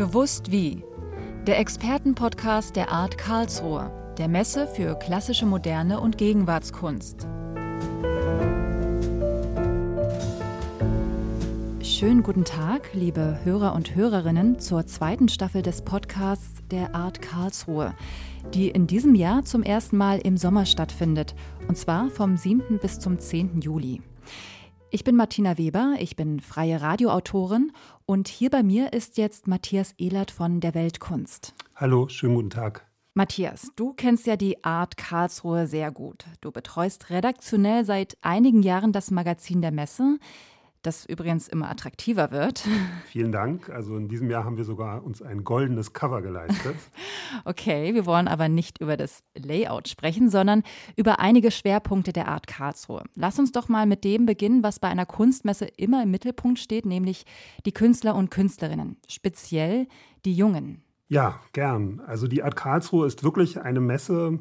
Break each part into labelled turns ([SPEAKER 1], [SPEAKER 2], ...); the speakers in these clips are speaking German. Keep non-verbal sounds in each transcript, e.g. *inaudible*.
[SPEAKER 1] Gewusst wie. Der Expertenpodcast der Art Karlsruhe, der Messe für klassische Moderne und Gegenwartskunst. Schönen guten Tag, liebe Hörer und Hörerinnen, zur zweiten Staffel des Podcasts der Art Karlsruhe, die in diesem Jahr zum ersten Mal im Sommer stattfindet, und zwar vom 7. bis zum 10. Juli. Ich bin Martina Weber, ich bin freie Radioautorin und hier bei mir ist jetzt Matthias Ehlert von der Weltkunst.
[SPEAKER 2] Hallo, schönen guten Tag.
[SPEAKER 1] Matthias, du kennst ja die Art Karlsruhe sehr gut. Du betreust redaktionell seit einigen Jahren das Magazin der Messe das übrigens immer attraktiver wird. *laughs*
[SPEAKER 2] Vielen Dank. Also in diesem Jahr haben wir sogar uns ein goldenes Cover geleistet. *laughs*
[SPEAKER 1] okay, wir wollen aber nicht über das Layout sprechen, sondern über einige Schwerpunkte der Art Karlsruhe. Lass uns doch mal mit dem beginnen, was bei einer Kunstmesse immer im Mittelpunkt steht, nämlich die Künstler und Künstlerinnen, speziell die Jungen.
[SPEAKER 2] Ja, gern. Also die Art Karlsruhe ist wirklich eine Messe,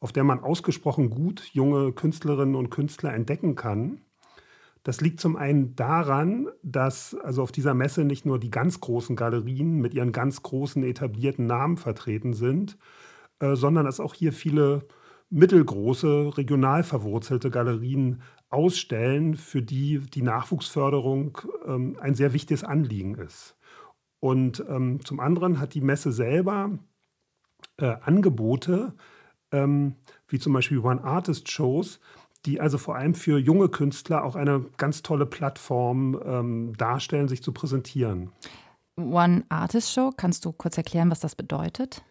[SPEAKER 2] auf der man ausgesprochen gut junge Künstlerinnen und Künstler entdecken kann. Das liegt zum einen daran, dass also auf dieser Messe nicht nur die ganz großen Galerien mit ihren ganz großen etablierten Namen vertreten sind, äh, sondern dass auch hier viele mittelgroße, regional verwurzelte Galerien ausstellen, für die die Nachwuchsförderung ähm, ein sehr wichtiges Anliegen ist. Und ähm, zum anderen hat die Messe selber äh, Angebote, ähm, wie zum Beispiel One Artist Shows, die also vor allem für junge Künstler auch eine ganz tolle Plattform ähm, darstellen, sich zu präsentieren.
[SPEAKER 1] One Artist Show, kannst du kurz erklären, was das bedeutet?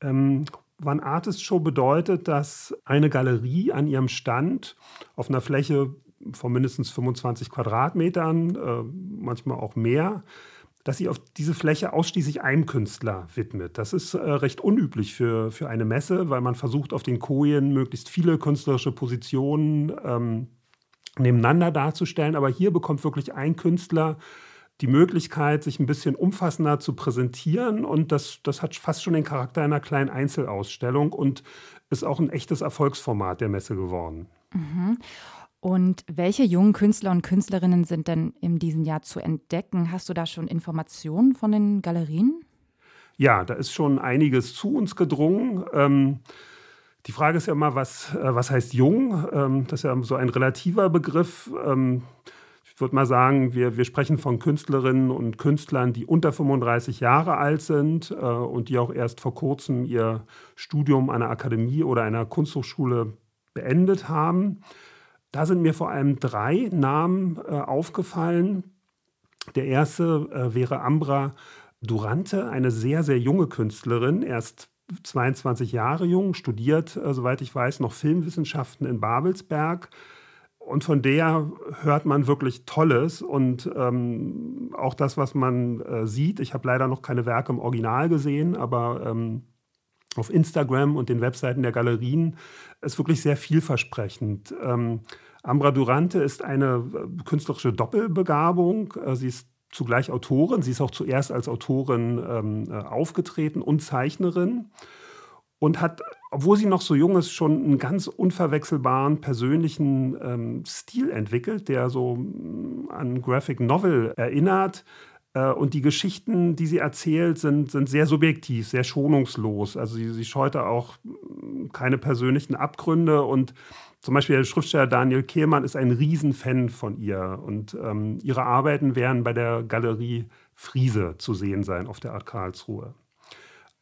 [SPEAKER 2] Ähm, One Artist Show bedeutet, dass eine Galerie an ihrem Stand auf einer Fläche von mindestens 25 Quadratmetern, äh, manchmal auch mehr, dass sie auf diese Fläche ausschließlich einem Künstler widmet. Das ist äh, recht unüblich für, für eine Messe, weil man versucht, auf den Kojen möglichst viele künstlerische Positionen ähm, nebeneinander darzustellen. Aber hier bekommt wirklich ein Künstler die Möglichkeit, sich ein bisschen umfassender zu präsentieren. Und das, das hat fast schon den Charakter einer kleinen Einzelausstellung und ist auch ein echtes Erfolgsformat der Messe geworden.
[SPEAKER 1] Mhm. Und welche jungen Künstler und Künstlerinnen sind denn in diesem Jahr zu entdecken? Hast du da schon Informationen von den Galerien?
[SPEAKER 2] Ja, da ist schon einiges zu uns gedrungen. Ähm, die Frage ist ja immer, was, äh, was heißt jung? Ähm, das ist ja so ein relativer Begriff. Ähm, ich würde mal sagen, wir, wir sprechen von Künstlerinnen und Künstlern, die unter 35 Jahre alt sind äh, und die auch erst vor kurzem ihr Studium an einer Akademie oder einer Kunsthochschule beendet haben. Da sind mir vor allem drei Namen äh, aufgefallen. Der erste äh, wäre Ambra Durante, eine sehr, sehr junge Künstlerin, erst 22 Jahre jung, studiert, äh, soweit ich weiß, noch Filmwissenschaften in Babelsberg. Und von der hört man wirklich Tolles und ähm, auch das, was man äh, sieht. Ich habe leider noch keine Werke im Original gesehen, aber ähm, auf Instagram und den Webseiten der Galerien ist wirklich sehr vielversprechend. Ähm, Ambra Durante ist eine äh, künstlerische Doppelbegabung. Äh, sie ist zugleich Autorin. Sie ist auch zuerst als Autorin ähm, äh, aufgetreten und Zeichnerin und hat, obwohl sie noch so jung ist, schon einen ganz unverwechselbaren persönlichen ähm, Stil entwickelt, der so mm, an Graphic Novel erinnert. Äh, und die Geschichten, die sie erzählt, sind, sind sehr subjektiv, sehr schonungslos. Also sie, sie scheute auch mm, keine persönlichen Abgründe. Und zum Beispiel der Schriftsteller Daniel Kehlmann ist ein Riesenfan von ihr. Und ähm, ihre Arbeiten werden bei der Galerie Friese zu sehen sein auf der Art Karlsruhe.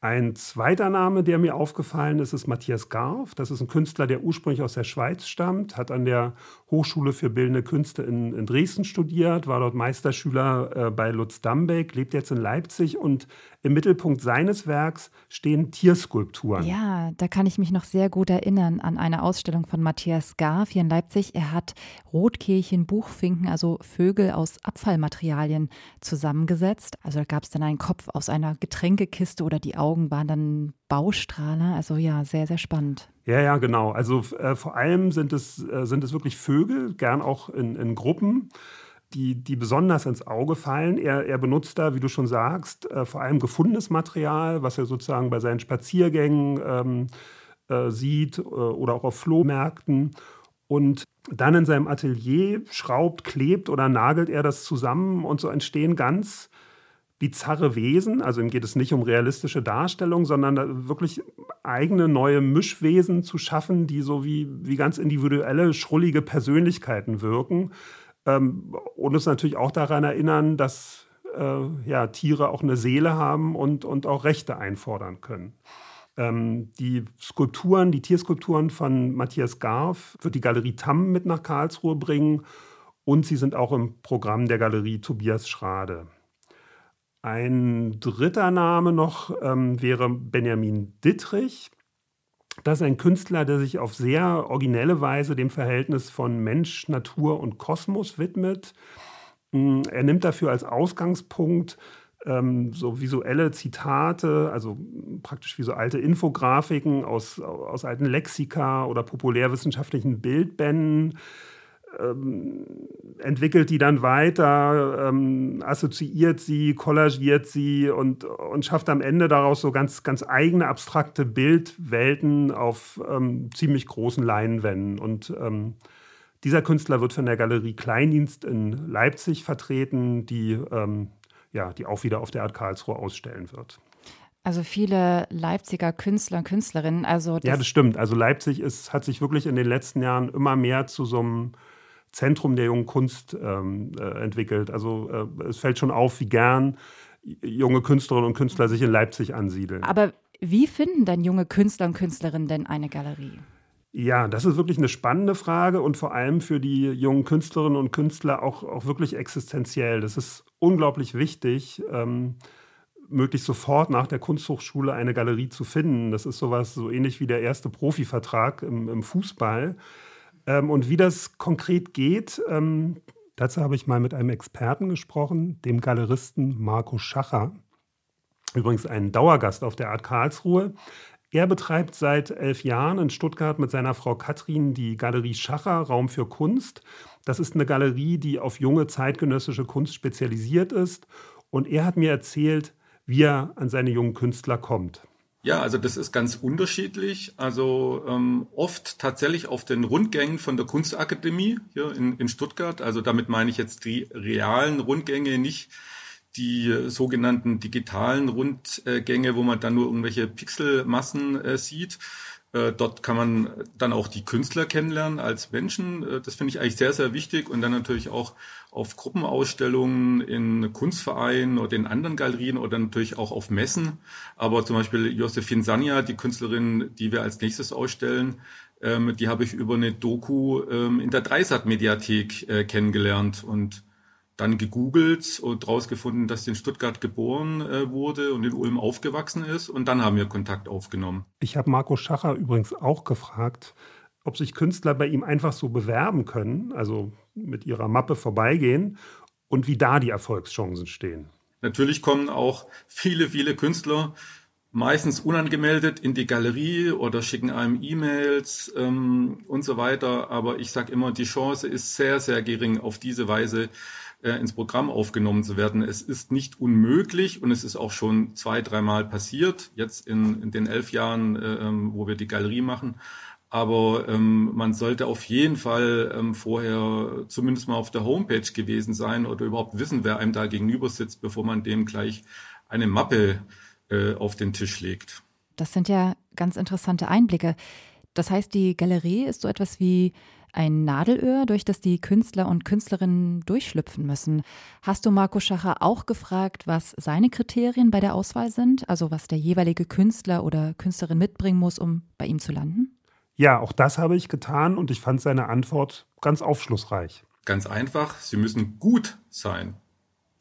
[SPEAKER 2] Ein zweiter Name, der mir aufgefallen ist, ist Matthias Garf. Das ist ein Künstler, der ursprünglich aus der Schweiz stammt, hat an der Hochschule für Bildende Künste in, in Dresden studiert, war dort Meisterschüler äh, bei Lutz Dambeck, lebt jetzt in Leipzig und im Mittelpunkt seines Werks stehen Tierskulpturen.
[SPEAKER 1] Ja, da kann ich mich noch sehr gut erinnern an eine Ausstellung von Matthias Garf hier in Leipzig. Er hat Rotkehlchen, Buchfinken, also Vögel aus Abfallmaterialien zusammengesetzt. Also da gab es dann einen Kopf aus einer Getränkekiste oder die Augen waren dann Baustrahler. Also ja, sehr, sehr spannend.
[SPEAKER 2] Ja, ja, genau. Also äh, vor allem sind es, äh, sind es wirklich Vögel, gern auch in, in Gruppen die, die besonders ins Auge fallen. Er, er benutzt da, wie du schon sagst, äh, vor allem gefundenes Material, was er sozusagen bei seinen Spaziergängen ähm, äh, sieht äh, oder auch auf Flohmärkten. Und dann in seinem Atelier schraubt, klebt oder nagelt er das zusammen und so entstehen ganz bizarre Wesen. Also ihm geht es nicht um realistische Darstellung, sondern wirklich eigene neue Mischwesen zu schaffen, die so wie, wie ganz individuelle, schrullige Persönlichkeiten wirken. Ähm, und uns natürlich auch daran erinnern, dass äh, ja, Tiere auch eine Seele haben und, und auch Rechte einfordern können. Ähm, die Skulpturen, die Tierskulpturen von Matthias Garf wird die Galerie Tamm mit nach Karlsruhe bringen und sie sind auch im Programm der Galerie Tobias Schrade. Ein dritter Name noch ähm, wäre Benjamin Dittrich. Das ist ein Künstler, der sich auf sehr originelle Weise dem Verhältnis von Mensch, Natur und Kosmos widmet. Mm, er nimmt dafür als Ausgangspunkt ähm, so visuelle Zitate, also praktisch wie so alte Infografiken aus, aus alten Lexika oder populärwissenschaftlichen Bildbänden ähm, entwickelt die dann weiter, ähm, assoziiert sie, kollagiert sie und, und schafft am Ende daraus so ganz, ganz eigene abstrakte Bildwelten auf ähm, ziemlich großen Leinwänden. Und ähm, dieser Künstler wird von der Galerie Kleindienst in Leipzig vertreten, die, ähm, ja, die auch wieder auf der Art Karlsruhe ausstellen wird.
[SPEAKER 1] Also viele Leipziger Künstler und Künstlerinnen. Also
[SPEAKER 2] das ja, das stimmt. Also Leipzig ist, hat sich wirklich in den letzten Jahren immer mehr zu so einem Zentrum der jungen Kunst ähm, äh, entwickelt. Also äh, es fällt schon auf, wie gern junge Künstlerinnen und Künstler sich in Leipzig ansiedeln.
[SPEAKER 1] Aber wie finden dann junge Künstler und Künstlerinnen denn eine Galerie?
[SPEAKER 2] Ja, das ist wirklich eine spannende Frage und vor allem für die jungen Künstlerinnen und Künstler auch, auch wirklich existenziell. Das ist unglaublich wichtig, ähm, möglichst sofort nach der Kunsthochschule eine Galerie zu finden. Das ist sowas so ähnlich wie der erste Profivertrag im, im Fußball. Ähm, und wie das konkret geht, ähm, dazu habe ich mal mit einem Experten gesprochen, dem Galeristen Marco Schacher. Übrigens ein Dauergast auf der Art Karlsruhe. Er betreibt seit elf Jahren in Stuttgart mit seiner Frau Katrin die Galerie Schacher Raum für Kunst. Das ist eine Galerie, die auf junge zeitgenössische Kunst spezialisiert ist. Und er hat mir erzählt, wie er an seine jungen Künstler kommt.
[SPEAKER 3] Ja, also das ist ganz unterschiedlich. Also ähm, oft tatsächlich auf den Rundgängen von der Kunstakademie hier in, in Stuttgart. Also damit meine ich jetzt die realen Rundgänge, nicht die sogenannten digitalen Rundgänge, wo man dann nur irgendwelche Pixelmassen äh, sieht, äh, dort kann man dann auch die Künstler kennenlernen als Menschen. Äh, das finde ich eigentlich sehr, sehr wichtig. Und dann natürlich auch auf Gruppenausstellungen in Kunstvereinen oder in anderen Galerien oder natürlich auch auf Messen. Aber zum Beispiel Josephine Sanja, die Künstlerin, die wir als nächstes ausstellen, ähm, die habe ich über eine Doku ähm, in der Dreisat-Mediathek äh, kennengelernt. Und dann gegoogelt und rausgefunden, dass sie in Stuttgart geboren äh, wurde und in Ulm aufgewachsen ist. Und dann haben wir Kontakt aufgenommen.
[SPEAKER 2] Ich habe Marco Schacher übrigens auch gefragt, ob sich Künstler bei ihm einfach so bewerben können, also mit ihrer Mappe vorbeigehen und wie da die Erfolgschancen stehen.
[SPEAKER 3] Natürlich kommen auch viele, viele Künstler meistens unangemeldet in die Galerie oder schicken einem E-Mails ähm, und so weiter. Aber ich sage immer, die Chance ist sehr, sehr gering, auf diese Weise äh, ins Programm aufgenommen zu werden. Es ist nicht unmöglich und es ist auch schon zwei, dreimal passiert, jetzt in, in den elf Jahren, äh, ähm, wo wir die Galerie machen. Aber ähm, man sollte auf jeden Fall ähm, vorher zumindest mal auf der Homepage gewesen sein oder überhaupt wissen, wer einem da gegenüber sitzt, bevor man dem gleich eine Mappe äh, auf den Tisch legt.
[SPEAKER 1] Das sind ja ganz interessante Einblicke. Das heißt, die Galerie ist so etwas wie ein Nadelöhr, durch das die Künstler und Künstlerinnen durchschlüpfen müssen. Hast du Marco Schacher auch gefragt, was seine Kriterien bei der Auswahl sind? Also was der jeweilige Künstler oder Künstlerin mitbringen muss, um bei ihm zu landen?
[SPEAKER 2] Ja, auch das habe ich getan und ich fand seine Antwort ganz aufschlussreich.
[SPEAKER 3] Ganz einfach, sie müssen gut sein.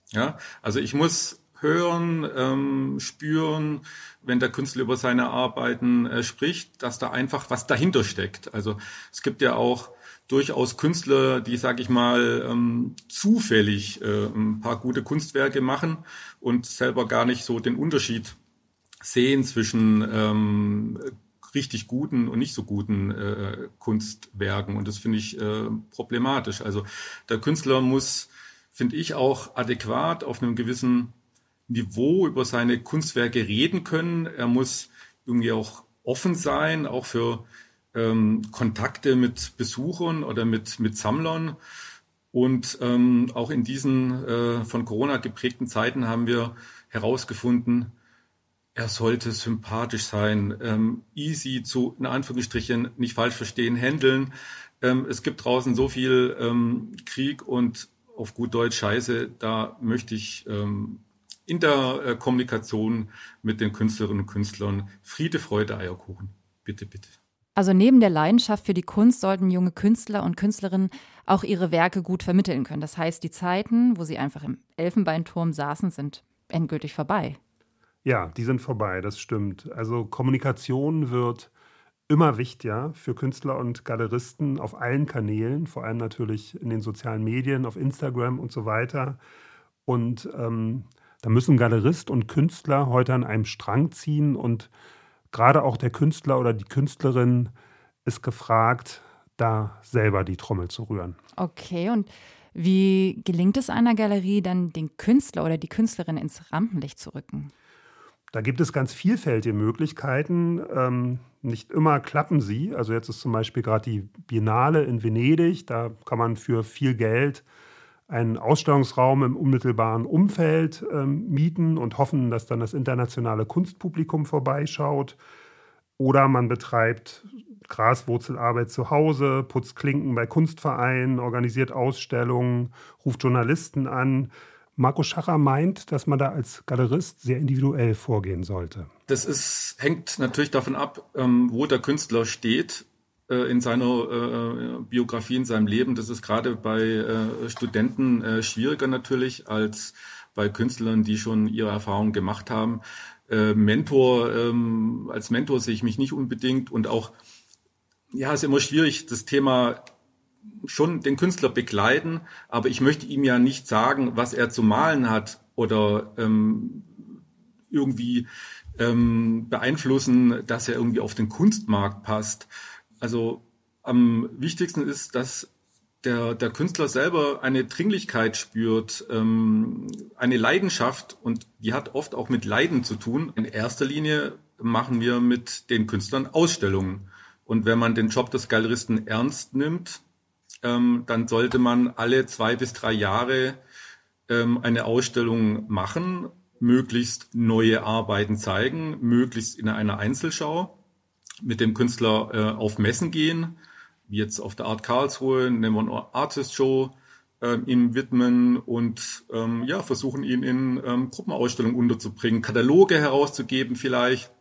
[SPEAKER 3] Ja, also ich muss hören, ähm, spüren, wenn der Künstler über seine Arbeiten äh, spricht, dass da einfach was dahinter steckt. Also es gibt ja auch durchaus Künstler, die, sag ich mal, ähm, zufällig äh, ein paar gute Kunstwerke machen und selber gar nicht so den Unterschied sehen zwischen ähm, richtig guten und nicht so guten äh, Kunstwerken. Und das finde ich äh, problematisch. Also der Künstler muss, finde ich, auch adäquat auf einem gewissen Niveau über seine Kunstwerke reden können. Er muss irgendwie auch offen sein, auch für ähm, Kontakte mit Besuchern oder mit, mit Sammlern. Und ähm, auch in diesen äh, von Corona geprägten Zeiten haben wir herausgefunden, er sollte sympathisch sein, ähm, easy zu, in Anführungsstrichen, nicht falsch verstehen, handeln. Ähm, es gibt draußen so viel ähm, Krieg und auf gut Deutsch Scheiße, da möchte ich ähm, in der Kommunikation mit den Künstlerinnen und Künstlern Friede, Freude, Eierkuchen. Bitte, bitte.
[SPEAKER 1] Also neben der Leidenschaft für die Kunst sollten junge Künstler und Künstlerinnen auch ihre Werke gut vermitteln können. Das heißt, die Zeiten, wo sie einfach im Elfenbeinturm saßen, sind endgültig vorbei.
[SPEAKER 2] Ja, die sind vorbei, das stimmt. Also Kommunikation wird immer wichtiger für Künstler und Galeristen auf allen Kanälen, vor allem natürlich in den sozialen Medien, auf Instagram und so weiter. Und ähm, da müssen Galerist und Künstler heute an einem Strang ziehen und gerade auch der Künstler oder die Künstlerin ist gefragt, da selber die Trommel zu rühren.
[SPEAKER 1] Okay, und wie gelingt es einer Galerie dann, den Künstler oder die Künstlerin ins Rampenlicht zu rücken?
[SPEAKER 2] Da gibt es ganz vielfältige Möglichkeiten. Ähm, nicht immer klappen sie. Also jetzt ist zum Beispiel gerade die Biennale in Venedig. Da kann man für viel Geld einen Ausstellungsraum im unmittelbaren Umfeld ähm, mieten und hoffen, dass dann das internationale Kunstpublikum vorbeischaut. Oder man betreibt Graswurzelarbeit zu Hause, putzt Klinken bei Kunstvereinen, organisiert Ausstellungen, ruft Journalisten an. Marco Schacher meint, dass man da als Galerist sehr individuell vorgehen sollte.
[SPEAKER 3] Das ist, hängt natürlich davon ab, ähm, wo der Künstler steht in seiner äh, Biografie, in seinem Leben. Das ist gerade bei äh, Studenten äh, schwieriger natürlich als bei Künstlern, die schon ihre Erfahrungen gemacht haben. Äh, Mentor, ähm, als Mentor sehe ich mich nicht unbedingt und auch, ja, ist immer schwierig, das Thema schon den Künstler begleiten, aber ich möchte ihm ja nicht sagen, was er zu malen hat oder ähm, irgendwie ähm, beeinflussen, dass er irgendwie auf den Kunstmarkt passt. Also am wichtigsten ist, dass der, der Künstler selber eine Dringlichkeit spürt, ähm, eine Leidenschaft und die hat oft auch mit Leiden zu tun. In erster Linie machen wir mit den Künstlern Ausstellungen. Und wenn man den Job des Galeristen ernst nimmt, ähm, dann sollte man alle zwei bis drei Jahre ähm, eine Ausstellung machen, möglichst neue Arbeiten zeigen, möglichst in einer Einzelschau, mit dem Künstler äh, auf Messen gehen, wie jetzt auf der Art Karlsruhe, nehmen wir eine Artist Show, äh, ihm widmen und ähm, ja, versuchen ihn in ähm, Gruppenausstellungen unterzubringen, Kataloge herauszugeben vielleicht.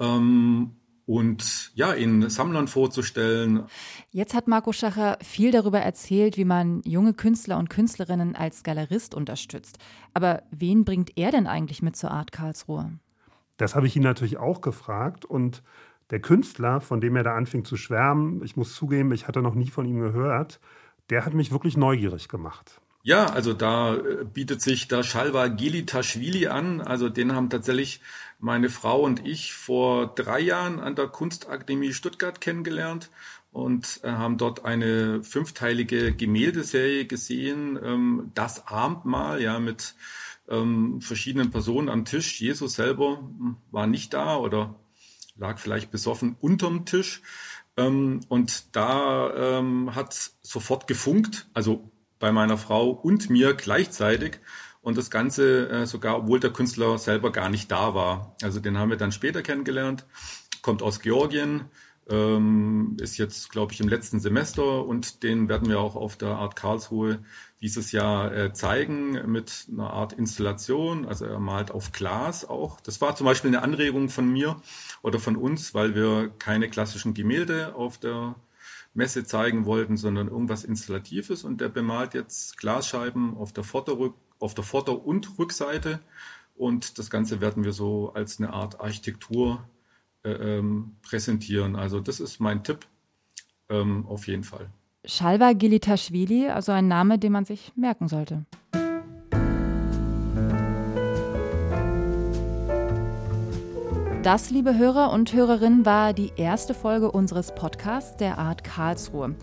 [SPEAKER 3] Ähm, und ja, ihn Sammlern vorzustellen.
[SPEAKER 1] Jetzt hat Marco Schacher viel darüber erzählt, wie man junge Künstler und Künstlerinnen als Galerist unterstützt. Aber wen bringt er denn eigentlich mit zur Art Karlsruhe?
[SPEAKER 2] Das habe ich ihn natürlich auch gefragt und der Künstler, von dem er da anfing zu schwärmen, ich muss zugeben, ich hatte noch nie von ihm gehört, der hat mich wirklich neugierig gemacht.
[SPEAKER 3] Ja, also da äh, bietet sich der Shalva Gilitashvili an. Also den haben tatsächlich meine Frau und ich vor drei Jahren an der Kunstakademie Stuttgart kennengelernt und äh, haben dort eine fünfteilige Gemäldeserie gesehen. Ähm, das Abendmahl, ja, mit ähm, verschiedenen Personen am Tisch. Jesus selber war nicht da oder lag vielleicht besoffen unterm Tisch. Ähm, und da ähm, hat sofort gefunkt, also bei meiner Frau und mir gleichzeitig. Und das Ganze äh, sogar, obwohl der Künstler selber gar nicht da war. Also den haben wir dann später kennengelernt, kommt aus Georgien, ähm, ist jetzt, glaube ich, im letzten Semester und den werden wir auch auf der Art Karlsruhe dieses Jahr äh, zeigen mit einer Art Installation. Also er malt auf Glas auch. Das war zum Beispiel eine Anregung von mir oder von uns, weil wir keine klassischen Gemälde auf der Messe zeigen wollten, sondern irgendwas Installatives. Und der bemalt jetzt Glasscheiben auf der, Vorder- auf der Vorder- und Rückseite. Und das Ganze werden wir so als eine Art Architektur ähm, präsentieren. Also das ist mein Tipp ähm, auf jeden Fall.
[SPEAKER 1] Shalva Gilitashvili, also ein Name, den man sich merken sollte. Das, liebe Hörer und Hörerinnen, war die erste Folge unseres Podcasts der Art Karlsruhe.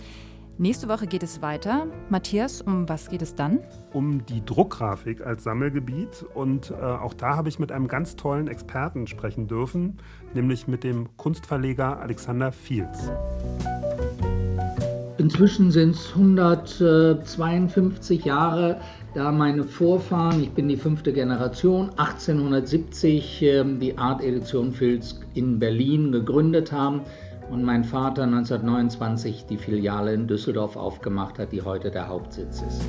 [SPEAKER 1] Nächste Woche geht es weiter. Matthias, um was geht es dann?
[SPEAKER 2] Um die Druckgrafik als Sammelgebiet. Und äh, auch da habe ich mit einem ganz tollen Experten sprechen dürfen, nämlich mit dem Kunstverleger Alexander Fields.
[SPEAKER 4] Inzwischen sind es 152 Jahre, da meine Vorfahren, ich bin die fünfte Generation, 1870 ähm, die Art Edition Filz in Berlin gegründet haben und mein Vater 1929 die Filiale in Düsseldorf aufgemacht hat, die heute der Hauptsitz ist.